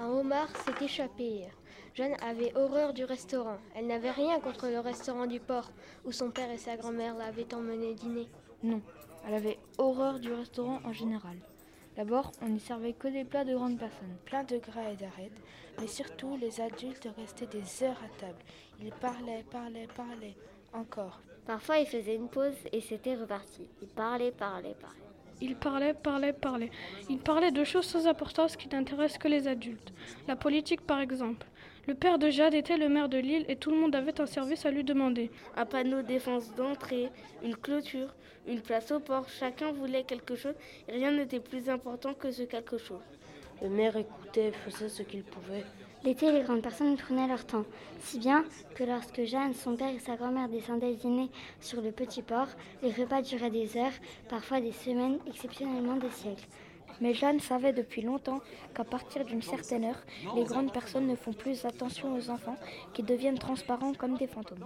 Un homard s'est échappé Jeanne avait horreur du restaurant. Elle n'avait rien contre le restaurant du port où son père et sa grand-mère l'avaient emmené dîner. Non, elle avait horreur du restaurant en général. D'abord, on n'y servait que des plats de grandes personnes. Plein de gras et d'arêtes, mais surtout les adultes restaient des heures à table. Ils parlaient, parlaient, parlaient, encore. Parfois, ils faisaient une pause et c'était reparti. Ils parlaient, parlaient, parlaient. Il parlait, parlait, parlait. Il parlait de choses sans importance qui n'intéressent que les adultes. La politique, par exemple. Le père de Jade était le maire de l'île et tout le monde avait un service à lui demander. Un panneau défense d'entrée, une clôture, une place au port. Chacun voulait quelque chose et rien n'était plus important que ce quelque chose. Le maire écoutait et faisait ce qu'il pouvait. L'été, les grandes personnes prenaient leur temps, si bien que lorsque Jeanne, son père et sa grand-mère descendaient dîner sur le petit port, les repas duraient des heures, parfois des semaines, exceptionnellement des siècles. Mais Jeanne savait depuis longtemps qu'à partir d'une certaine heure, les grandes personnes ne font plus attention aux enfants qui deviennent transparents comme des fantômes.